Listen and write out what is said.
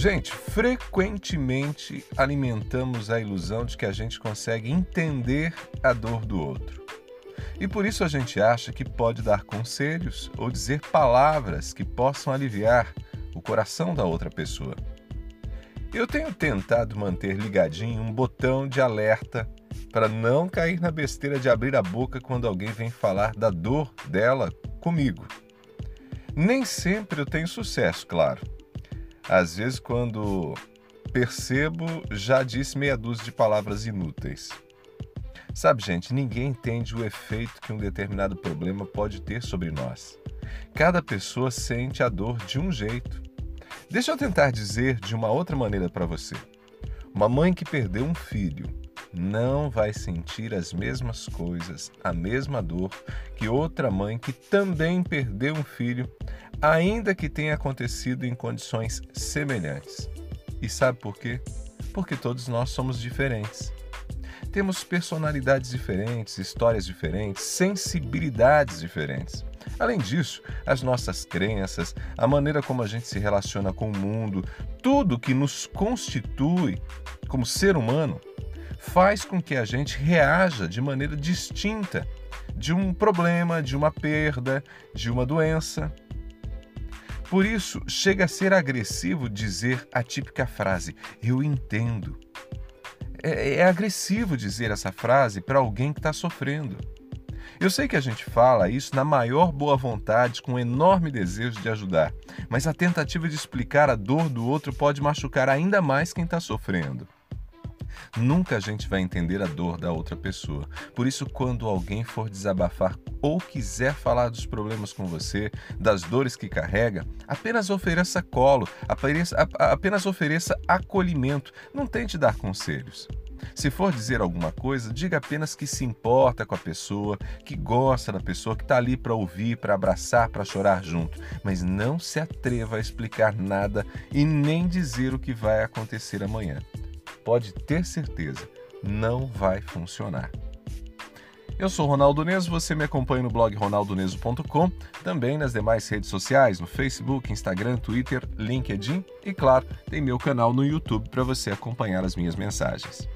Gente, frequentemente alimentamos a ilusão de que a gente consegue entender a dor do outro. E por isso a gente acha que pode dar conselhos ou dizer palavras que possam aliviar o coração da outra pessoa. Eu tenho tentado manter ligadinho um botão de alerta para não cair na besteira de abrir a boca quando alguém vem falar da dor dela comigo. Nem sempre eu tenho sucesso, claro. Às vezes, quando percebo, já disse meia dúzia de palavras inúteis. Sabe, gente, ninguém entende o efeito que um determinado problema pode ter sobre nós. Cada pessoa sente a dor de um jeito. Deixa eu tentar dizer de uma outra maneira para você. Uma mãe que perdeu um filho não vai sentir as mesmas coisas, a mesma dor que outra mãe que também perdeu um filho, ainda que tenha acontecido em condições semelhantes. E sabe por quê? Porque todos nós somos diferentes. Temos personalidades diferentes, histórias diferentes, sensibilidades diferentes. Além disso, as nossas crenças, a maneira como a gente se relaciona com o mundo, tudo que nos constitui como ser humano faz com que a gente reaja de maneira distinta de um problema, de uma perda, de uma doença. Por isso, chega a ser agressivo dizer a típica frase: Eu entendo. É, é agressivo dizer essa frase para alguém que está sofrendo. Eu sei que a gente fala isso na maior boa vontade, com um enorme desejo de ajudar, mas a tentativa de explicar a dor do outro pode machucar ainda mais quem está sofrendo. Nunca a gente vai entender a dor da outra pessoa. Por isso, quando alguém for desabafar ou quiser falar dos problemas com você, das dores que carrega, apenas ofereça colo, apenas ofereça acolhimento. Não tente dar conselhos. Se for dizer alguma coisa, diga apenas que se importa com a pessoa, que gosta da pessoa, que está ali para ouvir, para abraçar, para chorar junto. Mas não se atreva a explicar nada e nem dizer o que vai acontecer amanhã pode ter certeza, não vai funcionar. Eu sou Ronaldo Neso, você me acompanha no blog ronaldoneso.com, também nas demais redes sociais, no Facebook, Instagram, Twitter, LinkedIn e, claro, tem meu canal no YouTube para você acompanhar as minhas mensagens.